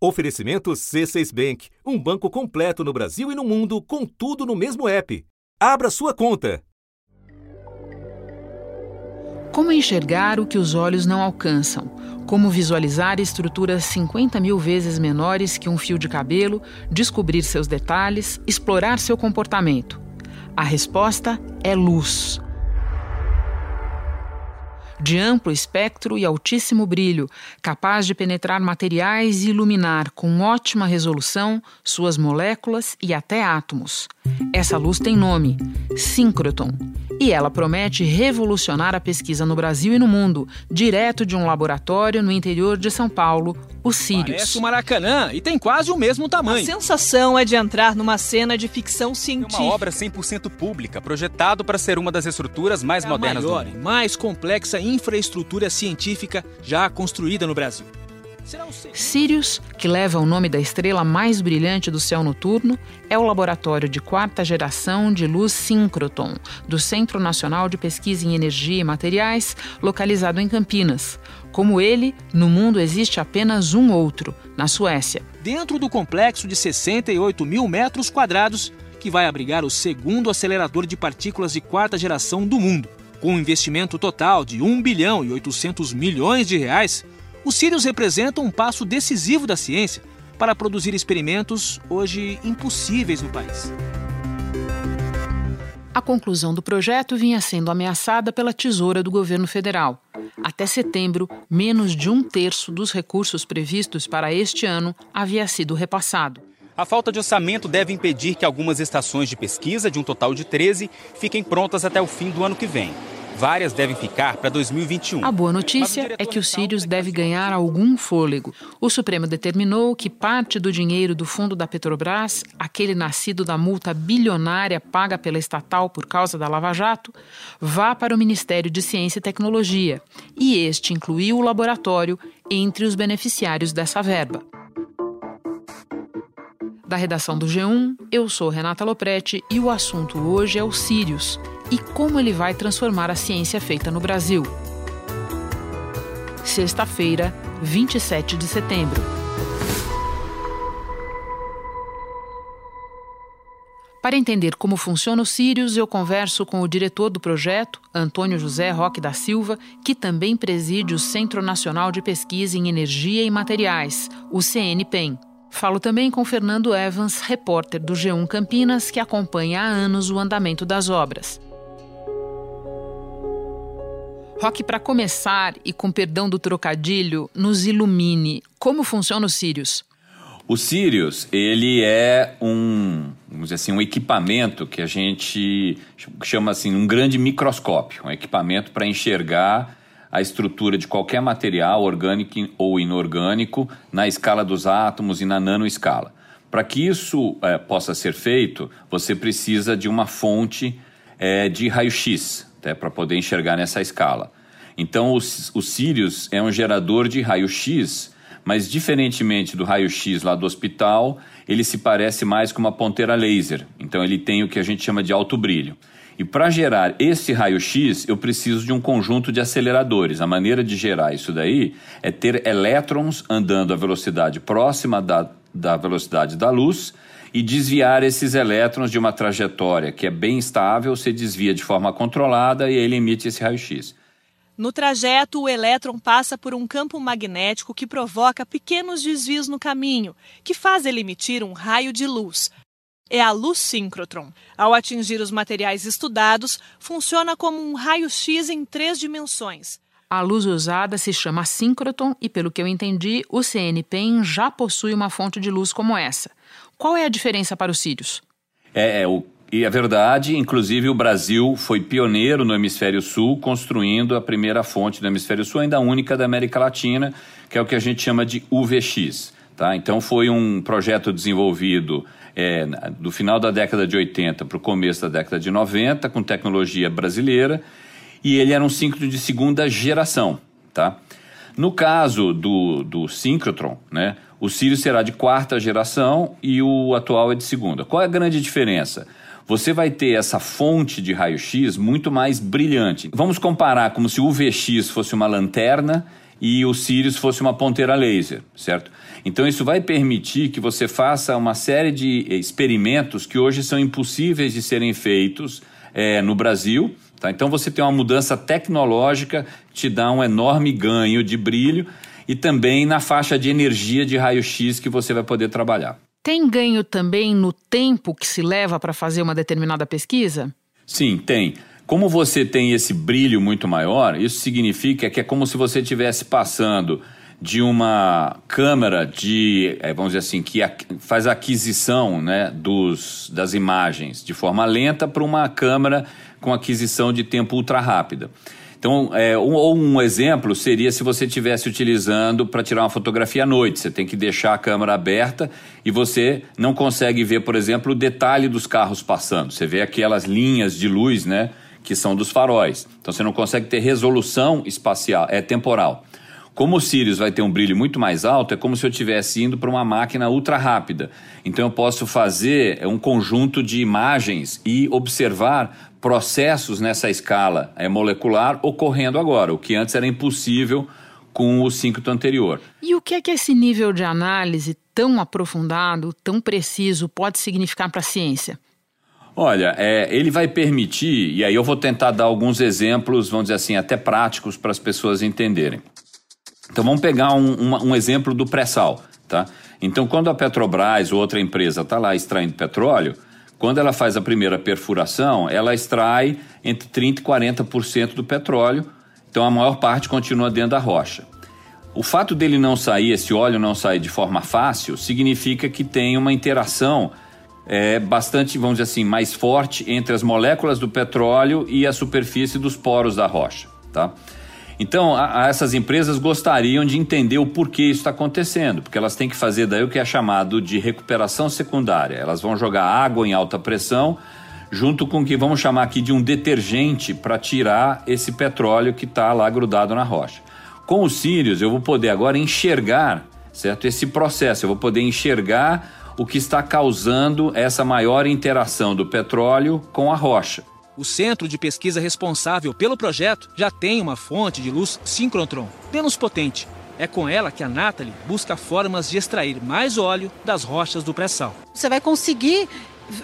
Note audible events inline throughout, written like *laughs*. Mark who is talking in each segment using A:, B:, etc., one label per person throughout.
A: Oferecimento C6 Bank, um banco completo no Brasil e no mundo, com tudo no mesmo app. Abra sua conta.
B: Como enxergar o que os olhos não alcançam? Como visualizar estruturas 50 mil vezes menores que um fio de cabelo, descobrir seus detalhes, explorar seu comportamento? A resposta é luz de amplo espectro e altíssimo brilho, capaz de penetrar materiais e iluminar com ótima resolução suas moléculas e até átomos. Essa luz tem nome: síncroton e ela promete revolucionar a pesquisa no Brasil e no mundo, direto de um laboratório no interior de São Paulo, o Sirius.
C: Parece o Maracanã e tem quase o mesmo tamanho.
D: A sensação é de entrar numa cena de ficção científica.
E: É uma obra 100% pública, projetado para ser uma das estruturas mais
C: é
E: modernas
C: maior
E: do mundo.
C: e mais complexa infraestrutura científica já construída no Brasil.
B: Sirius, que leva o nome da estrela mais brilhante do céu noturno, é o laboratório de quarta geração de luz síncroton do Centro Nacional de Pesquisa em Energia e Materiais, localizado em Campinas. Como ele, no mundo existe apenas um outro, na Suécia.
C: Dentro do complexo de 68 mil metros quadrados, que vai abrigar o segundo acelerador de partículas de quarta geração do mundo. Com um investimento total de 1 bilhão e 800 milhões de reais, os Sirius representam um passo decisivo da ciência para produzir experimentos hoje impossíveis no país.
B: A conclusão do projeto vinha sendo ameaçada pela tesoura do governo federal. Até setembro, menos de um terço dos recursos previstos para este ano havia sido repassado.
E: A falta de orçamento deve impedir que algumas estações de pesquisa, de um total de 13, fiquem prontas até o fim do ano que vem. Várias devem ficar para 2021.
B: A boa notícia é que o Sirius deve ganhar algum fôlego. O Supremo determinou que parte do dinheiro do fundo da Petrobras, aquele nascido da multa bilionária paga pela estatal por causa da Lava Jato, vá para o Ministério de Ciência e Tecnologia. E este incluiu o laboratório entre os beneficiários dessa verba. Da redação do G1, eu sou Renata Loprete e o assunto hoje é o Sirius e como ele vai transformar a ciência feita no Brasil. Sexta-feira, 27 de setembro. Para entender como funciona o Sirius, eu converso com o diretor do projeto, Antônio José Roque da Silva, que também preside o Centro Nacional de Pesquisa em Energia e Materiais, o CNPEM. Falo também com Fernando Evans, repórter do G1 Campinas, que acompanha há anos o andamento das obras. Rock, para começar, e com perdão do trocadilho, nos ilumine. Como funciona o Sirius?
F: O Sirius, ele é um, vamos dizer assim, um equipamento que a gente chama assim, um grande microscópio, um equipamento para enxergar a estrutura de qualquer material, orgânico ou inorgânico, na escala dos átomos e na nanoescala. Para que isso é, possa ser feito, você precisa de uma fonte é, de raio-x, até para poder enxergar nessa escala. Então, o, Sirius é um gerador de raio-x, mas diferentemente do raio-x lá do hospital, ele se parece mais com uma ponteira laser. Então, ele tem o que a gente chama de alto brilho. E para gerar esse raio-x, eu preciso de um conjunto de aceleradores. A maneira de gerar isso daí é ter elétrons andando a velocidade próxima da, da velocidade da luz e desviar esses elétrons de uma trajetória que é bem estável, se desvia de forma controlada e ele emite esse raio-x.
D: No trajeto, o elétron passa por um campo magnético que provoca pequenos desvios no caminho, que faz ele emitir um raio de luz. É a luz síncrotron. Ao atingir os materiais estudados, funciona como um raio-x em três dimensões.
B: A luz usada se chama síncroton e, pelo que eu entendi, o CNPEM já possui uma fonte de luz como essa. Qual é a diferença para os Sirius?
F: É, é o e é verdade, inclusive o Brasil foi pioneiro no Hemisfério Sul, construindo a primeira fonte do Hemisfério Sul, ainda única da América Latina, que é o que a gente chama de UVX. Tá? Então foi um projeto desenvolvido é, do final da década de 80 para o começo da década de 90, com tecnologia brasileira, e ele era um síncrono de segunda geração. Tá? No caso do, do síncrotron, né, o Sirius será de quarta geração e o atual é de segunda. Qual é a grande diferença? Você vai ter essa fonte de raio-x muito mais brilhante. Vamos comparar como se o UVX fosse uma lanterna e o Sirius fosse uma ponteira laser, certo? Então isso vai permitir que você faça uma série de experimentos que hoje são impossíveis de serem feitos é, no Brasil. Tá? Então você tem uma mudança tecnológica que te dá um enorme ganho de brilho e também na faixa de energia de raio-x que você vai poder trabalhar.
B: Tem ganho também no tempo que se leva para fazer uma determinada pesquisa?
F: Sim, tem. Como você tem esse brilho muito maior, isso significa que é como se você estivesse passando de uma câmera de, eh, vamos dizer assim, que faz a aquisição né, dos, das imagens de forma lenta para uma câmera com aquisição de tempo ultra rápida. Então, é, um, ou um exemplo seria se você estivesse utilizando para tirar uma fotografia à noite. Você tem que deixar a câmera aberta e você não consegue ver, por exemplo, o detalhe dos carros passando. Você vê aquelas linhas de luz, né? Que são dos faróis. Então você não consegue ter resolução espacial, é temporal. Como o Sirius vai ter um brilho muito mais alto, é como se eu estivesse indo para uma máquina ultra rápida. Então eu posso fazer um conjunto de imagens e observar processos nessa escala é, molecular ocorrendo agora, o que antes era impossível com o síncroto anterior.
B: E o que é que esse nível de análise tão aprofundado, tão preciso, pode significar para a ciência?
F: Olha, é, ele vai permitir, e aí eu vou tentar dar alguns exemplos, vamos dizer assim, até práticos para as pessoas entenderem. Então vamos pegar um, um, exemplo do pré-sal, tá? Então quando a Petrobras ou outra empresa está lá extraindo petróleo, quando ela faz a primeira perfuração, ela extrai entre 30% e 40% do petróleo, então a maior parte continua dentro da rocha. O fato dele não sair, esse óleo não sair de forma fácil, significa que tem uma interação é, bastante, vamos dizer assim, mais forte entre as moléculas do petróleo e a superfície dos poros da rocha, tá? Então, a, a essas empresas gostariam de entender o porquê isso está acontecendo, porque elas têm que fazer daí o que é chamado de recuperação secundária. Elas vão jogar água em alta pressão, junto com o que vamos chamar aqui de um detergente para tirar esse petróleo que está lá grudado na rocha. Com os Sirius, eu vou poder agora enxergar certo? esse processo, eu vou poder enxergar o que está causando essa maior interação do petróleo com a rocha.
C: O centro de pesquisa responsável pelo projeto já tem uma fonte de luz síncrotron, menos potente. É com ela que a Natalie busca formas de extrair mais óleo das rochas do pré-sal.
G: Você vai conseguir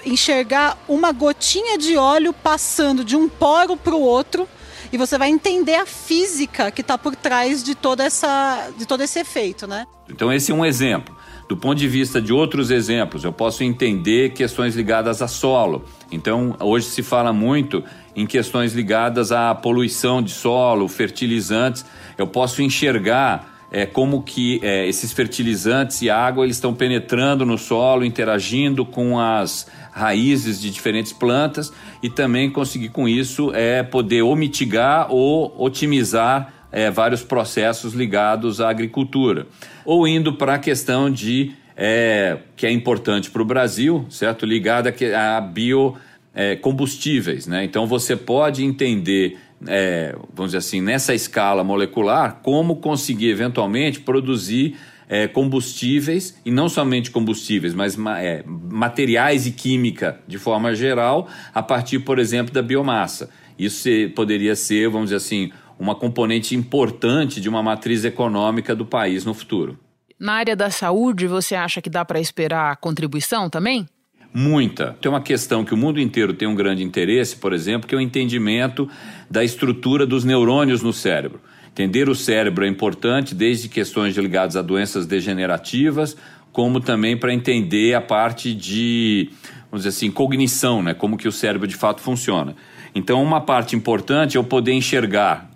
G: enxergar uma gotinha de óleo passando de um poro para o outro e você vai entender a física que está por trás de, toda essa, de todo esse efeito, né?
F: Então esse é um exemplo. Do ponto de vista de outros exemplos, eu posso entender questões ligadas a solo. Então, hoje se fala muito em questões ligadas à poluição de solo, fertilizantes. Eu posso enxergar é, como que é, esses fertilizantes e água eles estão penetrando no solo, interagindo com as raízes de diferentes plantas e também conseguir com isso é poder ou mitigar ou otimizar é, vários processos ligados à agricultura. Ou indo para a questão de, é, que é importante para o Brasil, certo? Ligada a biocombustíveis, é, né? Então você pode entender é, vamos dizer assim, nessa escala molecular, como conseguir eventualmente produzir é, combustíveis, e não somente combustíveis, mas é, materiais e química de forma geral, a partir, por exemplo, da biomassa. Isso poderia ser, vamos dizer assim, uma componente importante de uma matriz econômica do país no futuro.
B: Na área da saúde, você acha que dá para esperar contribuição também?
F: Muita. Tem uma questão que o mundo inteiro tem um grande interesse, por exemplo, que é o entendimento da estrutura dos neurônios no cérebro. Entender o cérebro é importante, desde questões ligadas a doenças degenerativas, como também para entender a parte de, vamos dizer assim, cognição, né? como que o cérebro de fato funciona. Então, uma parte importante é eu poder enxergar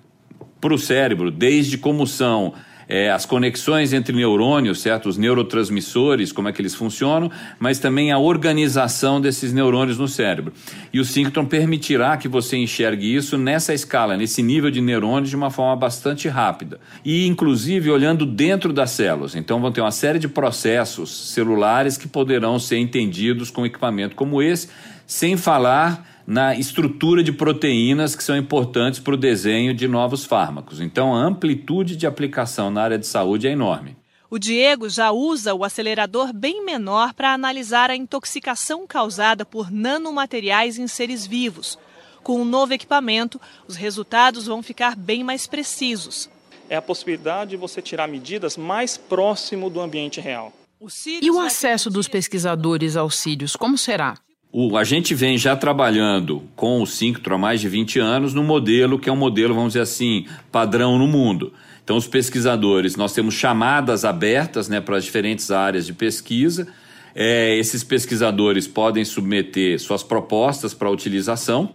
F: para o cérebro, desde como são é, as conexões entre neurônios, certo? Os neurotransmissores, como é que eles funcionam, mas também a organização desses neurônios no cérebro. E o síncron permitirá que você enxergue isso nessa escala, nesse nível de neurônios, de uma forma bastante rápida. E, inclusive, olhando dentro das células. Então, vão ter uma série de processos celulares que poderão ser entendidos com equipamento como esse, sem falar na estrutura de proteínas que são importantes para o desenho de novos fármacos. Então, a amplitude de aplicação na área de saúde é enorme.
D: O Diego já usa o acelerador bem menor para analisar a intoxicação causada por nanomateriais em seres vivos. Com o um novo equipamento, os resultados vão ficar bem mais precisos.
H: é a possibilidade de você tirar medidas mais próximo do ambiente real.
B: E o acesso dos pesquisadores aos sírios, como será?
F: O, a gente vem já trabalhando com o Synctron há mais de 20 anos no modelo que é um modelo, vamos dizer assim, padrão no mundo. Então, os pesquisadores, nós temos chamadas abertas né, para as diferentes áreas de pesquisa. É, esses pesquisadores podem submeter suas propostas para utilização.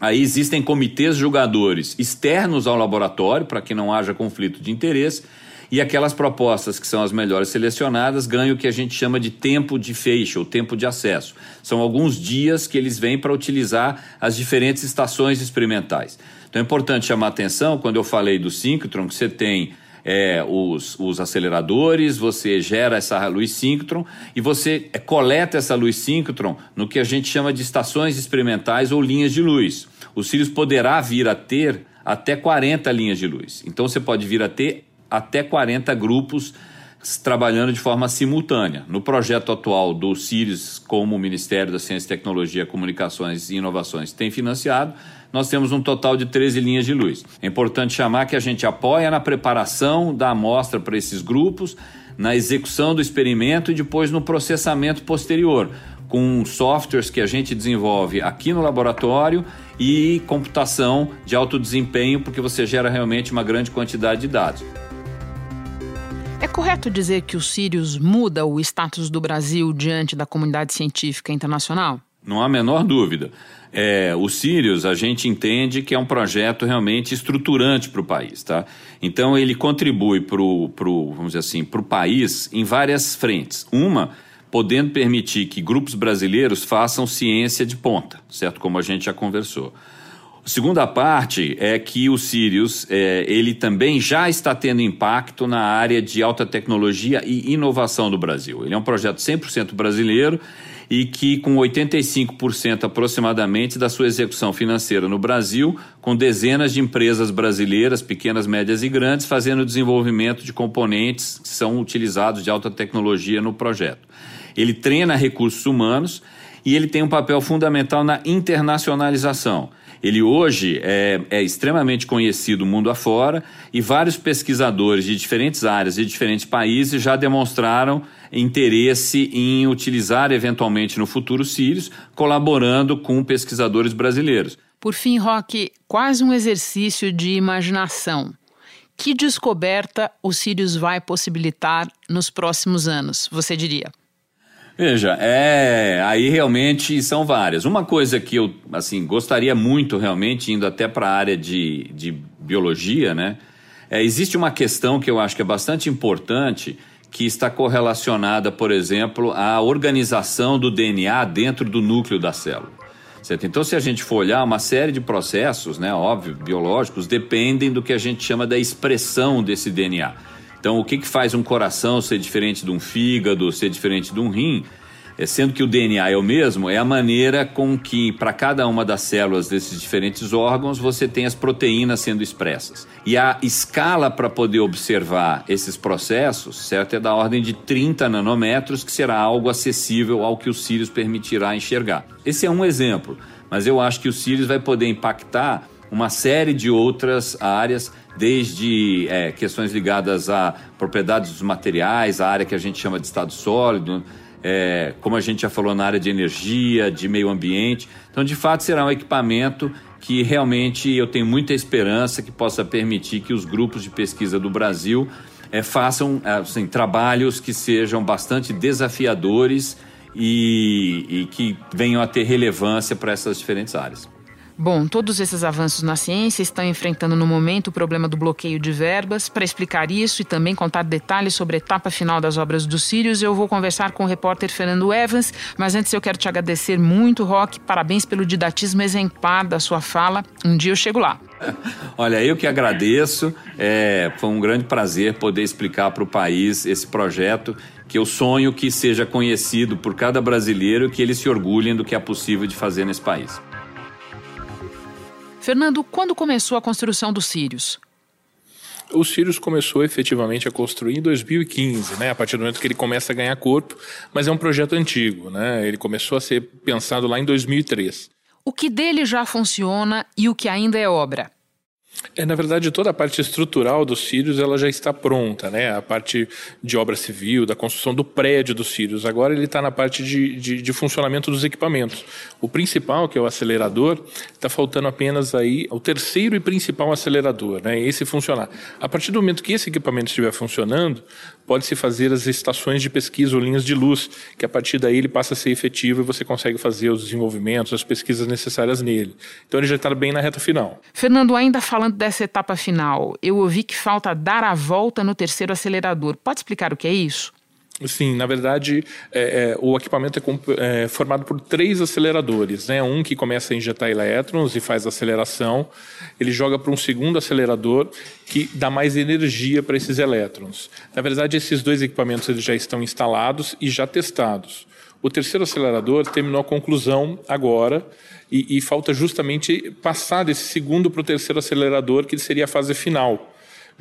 F: Aí existem comitês julgadores externos ao laboratório, para que não haja conflito de interesse e aquelas propostas que são as melhores selecionadas ganham o que a gente chama de tempo de feixe, ou tempo de acesso. São alguns dias que eles vêm para utilizar as diferentes estações experimentais. Então é importante chamar atenção quando eu falei do síncrotron, que você tem é, os, os, aceleradores, você gera essa luz síncrotron e você é, coleta essa luz síncrotron no que a gente chama de estações experimentais ou linhas de luz. O Sirius poderá vir a ter até 40 linhas de luz. Então você pode vir a ter até 40 grupos trabalhando de forma simultânea. No projeto atual do CIRIS, como o Ministério da Ciência, Tecnologia, Comunicações e Inovações tem financiado, nós temos um total de 13 linhas de luz. É importante chamar que a gente apoia na preparação da amostra para esses grupos, na execução do experimento e depois no processamento posterior, com softwares que a gente desenvolve aqui no laboratório e computação de alto desempenho, porque você gera realmente uma grande quantidade de dados.
B: Correto dizer que o Sirius muda o status do Brasil diante da comunidade científica internacional?
F: Não há a menor dúvida. É, o Sirius, a gente entende que é um projeto realmente estruturante para o país. Tá? Então, ele contribui para o, vamos dizer assim, para o país em várias frentes. Uma, podendo permitir que grupos brasileiros façam ciência de ponta, certo? Como a gente já conversou. A segunda parte é que o Sirius é, ele também já está tendo impacto na área de alta tecnologia e inovação do Brasil. Ele é um projeto 100% brasileiro e que com 85% aproximadamente da sua execução financeira no Brasil, com dezenas de empresas brasileiras, pequenas, médias e grandes, fazendo o desenvolvimento de componentes que são utilizados de alta tecnologia no projeto. Ele treina recursos humanos e ele tem um papel fundamental na internacionalização. Ele hoje é, é extremamente conhecido mundo afora e vários pesquisadores de diferentes áreas e diferentes países já demonstraram interesse em utilizar eventualmente no futuro Sirius, colaborando com pesquisadores brasileiros.
B: Por fim, Roque, quase um exercício de imaginação. Que descoberta o Sirius vai possibilitar nos próximos anos, você diria?
F: Veja, é, aí realmente são várias. Uma coisa que eu assim gostaria muito realmente indo até para a área de, de biologia, né? É, existe uma questão que eu acho que é bastante importante que está correlacionada, por exemplo, à organização do DNA dentro do núcleo da célula. Certo? Então, se a gente for olhar, uma série de processos, né, óbvio, biológicos, dependem do que a gente chama da expressão desse DNA. Então, o que, que faz um coração ser diferente de um fígado, ser diferente de um rim? É, sendo que o DNA é o mesmo, é a maneira com que, para cada uma das células desses diferentes órgãos, você tem as proteínas sendo expressas. E a escala para poder observar esses processos, certo, é da ordem de 30 nanômetros, que será algo acessível ao que o Sirius permitirá enxergar. Esse é um exemplo, mas eu acho que o Sirius vai poder impactar uma série de outras áreas, desde é, questões ligadas a propriedades dos materiais, a área que a gente chama de estado sólido, é, como a gente já falou na área de energia, de meio ambiente. Então, de fato, será um equipamento que realmente eu tenho muita esperança que possa permitir que os grupos de pesquisa do Brasil é, façam assim, trabalhos que sejam bastante desafiadores e, e que venham a ter relevância para essas diferentes áreas.
B: Bom, todos esses avanços na ciência estão enfrentando no momento o problema do bloqueio de verbas. Para explicar isso e também contar detalhes sobre a etapa final das obras do Sirius, eu vou conversar com o repórter Fernando Evans. Mas antes eu quero te agradecer muito, Rock. Parabéns pelo didatismo exemplar da sua fala. Um dia eu chego lá. *laughs*
F: Olha, eu que agradeço. É, foi um grande prazer poder explicar para o país esse projeto que eu sonho que seja conhecido por cada brasileiro e que eles se orgulhem do que é possível de fazer nesse país.
B: Fernando, quando começou a construção do Sirius?
I: O Sirius começou efetivamente a construir em 2015, né, a partir do momento que ele começa a ganhar corpo, mas é um projeto antigo, né? Ele começou a ser pensado lá em 2003.
B: O que dele já funciona e o que ainda é obra?
I: É, na verdade, toda a parte estrutural dos Sírios ela já está pronta, né? A parte de obra civil, da construção do prédio dos Sírios. Agora ele está na parte de, de, de, funcionamento dos equipamentos. O principal, que é o acelerador, está faltando apenas aí o terceiro e principal acelerador, né? Esse funcionar. A partir do momento que esse equipamento estiver funcionando, pode-se fazer as estações de pesquisa ou linhas de luz, que a partir daí ele passa a ser efetivo e você consegue fazer os desenvolvimentos, as pesquisas necessárias nele. Então ele já está bem na reta final.
B: Fernando, ainda falando dessa etapa final, eu ouvi que falta dar a volta no terceiro acelerador. Pode explicar o que é isso?
I: Sim, na verdade, é, é, o equipamento é, é, formado por três aceleradores. Né? Um que começa a injetar elétrons e faz aceleração, ele joga para um segundo acelerador que dá mais energia para esses elétrons. Na verdade, esses dois equipamentos eles já estão instalados e já testados. O terceiro acelerador terminou a conclusão agora e, e falta justamente passar desse segundo para o terceiro acelerador, que seria a fase final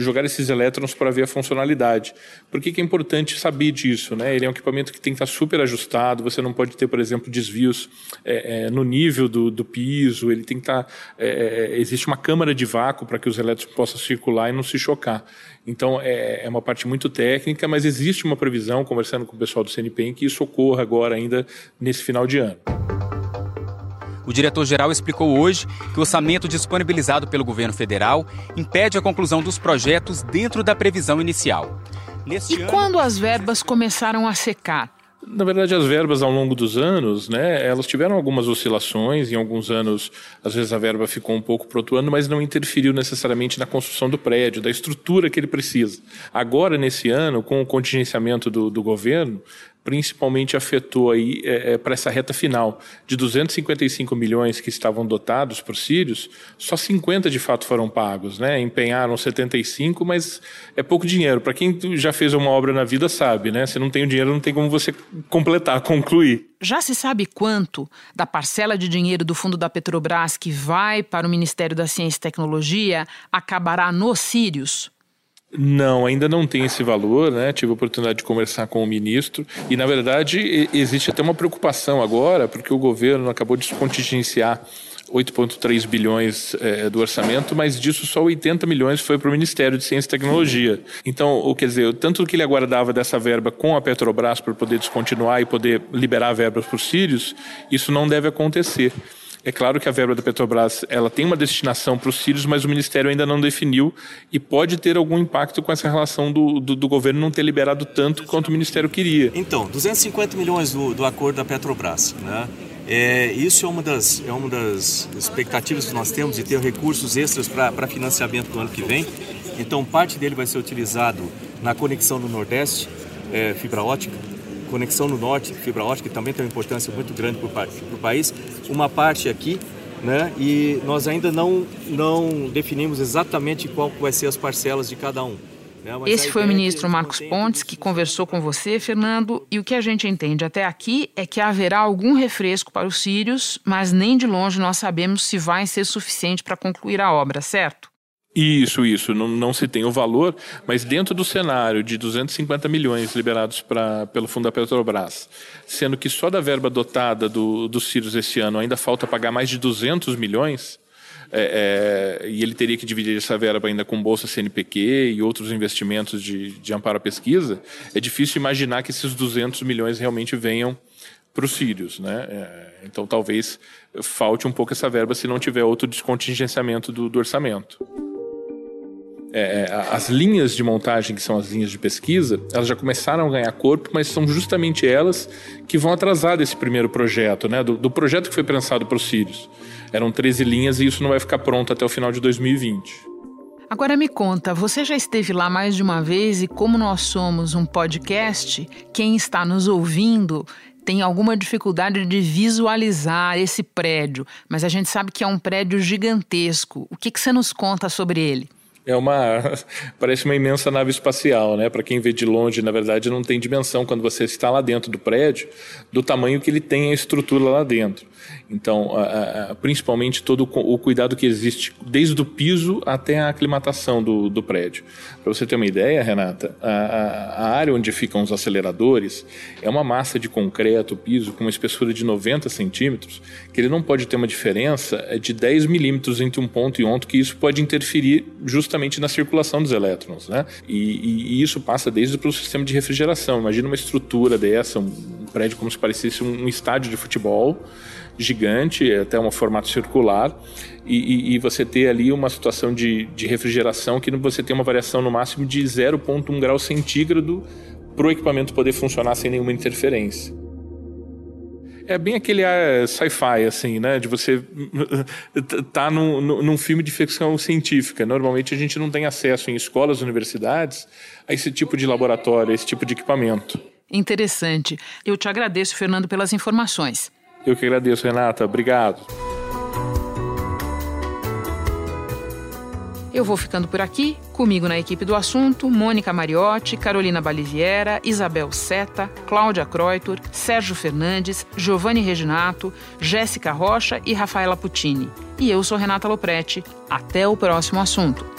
I: jogar esses elétrons para ver a funcionalidade. Por que, que, é importante saber disso? Né? Ele é um equipamento que tem que estar super ajustado, você não pode ter, por exemplo, desvios é, é, no nível do, do, piso, ele tem que estar. É, é existe uma câmara de vácuo para que os elétrons possam circular e não se chocar. Então é, é, uma parte muito técnica, mas existe uma previsão, conversando com o pessoal do CNPEM, que isso ocorra agora ainda nesse final de ano.
E: O diretor-geral explicou hoje que o orçamento disponibilizado pelo governo federal impede a conclusão dos projetos dentro da previsão inicial.
B: Neste e ano... quando as verbas começaram a secar?
I: Na verdade, as verbas ao longo dos anos, né, elas tiveram algumas oscilações. Em alguns anos, às vezes a verba ficou um pouco para outro ano, mas não interferiu necessariamente na construção do prédio, da estrutura que ele precisa. Agora, nesse ano, com o contingenciamento do, do governo, principalmente afetou aí é, é, para essa reta final de 255 milhões que estavam dotados para os sírios, só 50 de fato foram pagos, né? Empenharam 75, mas é pouco dinheiro. Para quem já fez uma obra na vida sabe, né? Se não tem o dinheiro, não tem como você completar, *laughs* concluir.
B: Já se sabe quanto da parcela de dinheiro do fundo da Petrobras que vai para o Ministério da Ciência e Tecnologia acabará nos sírios?
I: Não, ainda não tem esse valor, né? Tive a oportunidade de conversar com o ministro e, na verdade, existe até uma preocupação agora, porque o governo acabou de contingenciar 8,3 bilhões é, do orçamento, mas disso só 80 milhões foi para o Ministério de Ciência e Tecnologia. Então, quer dizer, tanto que ele aguardava dessa verba com a Petrobras para poder descontinuar e poder liberar verbas para os sírios, isso não deve acontecer. É claro que a verba da Petrobras ela tem uma destinação para os sírios, mas o Ministério ainda não definiu e pode ter algum impacto com essa relação do, do, do governo não ter liberado tanto quanto o Ministério queria.
J: Então, 250 milhões do, do acordo da Petrobras, né? É, isso é uma, das, é uma das expectativas que nós temos de ter recursos extras para financiamento do ano que vem. Então, parte dele vai ser utilizado na conexão do Nordeste, é, fibra ótica, conexão no norte, fibra ótica, que também tem uma importância muito grande para o país. Uma parte aqui, né? E nós ainda não, não definimos exatamente qual vai ser as parcelas de cada um.
B: Né? Esse foi o é ministro Marcos Pontes que conversou com você, Fernando, e o que a gente entende até aqui é que haverá algum refresco para os sírios, mas nem de longe nós sabemos se vai ser suficiente para concluir a obra, certo?
I: Isso, isso. Não, não se tem o valor, mas dentro do cenário de 250 milhões liberados pra, pelo Fundo da Petrobras, sendo que só da verba dotada do, dos Sírios esse ano ainda falta pagar mais de 200 milhões, é, é, e ele teria que dividir essa verba ainda com Bolsa CNPq e outros investimentos de, de amparo à pesquisa, é difícil imaginar que esses 200 milhões realmente venham para os sírios. Né? É, então talvez falte um pouco essa verba se não tiver outro descontingenciamento do, do orçamento é, é as linhas de montagem, que são as linhas de pesquisa, elas já começaram a ganhar corpo, mas são justamente elas que vão atrasar desse primeiro projeto, né? do, do projeto que foi pensado para os Sírios. Eram 13 linhas e isso não vai ficar pronto até o final de 2020.
B: Agora me conta, você já esteve lá mais de uma vez e como nós somos um podcast, quem está nos ouvindo tem alguma dificuldade de visualizar esse prédio, mas a gente sabe que é um prédio gigantesco. O que, que você nos conta sobre ele?
I: É uma *laughs* parece uma imensa nave espacial, né? Para quem vê de longe, na verdade, não tem dimensão quando você está lá dentro do prédio do tamanho que ele tem a estrutura lá dentro. Então, principalmente todo o cuidado que existe desde o piso até a aclimatação do, do prédio. Para você ter uma ideia, Renata, a, a, área onde ficam os aceleradores é uma massa de concreto, piso, com uma espessura de 90 centímetros, que ele não pode ter uma diferença é de 10 milímetros entre um ponto e outro, que isso pode interferir justamente na circulação dos elétrons. Né? E, e, e isso passa desde o sistema de refrigeração. Imagina uma estrutura dessa, um prédio como se parecesse um, estádio de futebol gigante, até um formato circular, e, e, e, você ter ali uma situação de, de refrigeração que você tem uma variação no máximo de 0,1 grau centígrado para o equipamento poder funcionar sem nenhuma interferência. É bem aquele sci-fi, assim, né? De você *laughs* tá num, num filme de ficção científica. Normalmente a gente não tem acesso em escolas, universidades, a esse tipo de laboratório, a esse tipo de equipamento.
B: Interessante. Eu te agradeço, Fernando, pelas informações.
I: Eu que agradeço, Renata. Obrigado.
B: Eu vou ficando por aqui, comigo na equipe do assunto, Mônica Mariotti, Carolina Baliviera, Isabel Seta, Cláudia Croitor, Sérgio Fernandes, Giovanni Reginato, Jéssica Rocha e Rafaela Puccini. E eu sou Renata Loprete. Até o próximo assunto.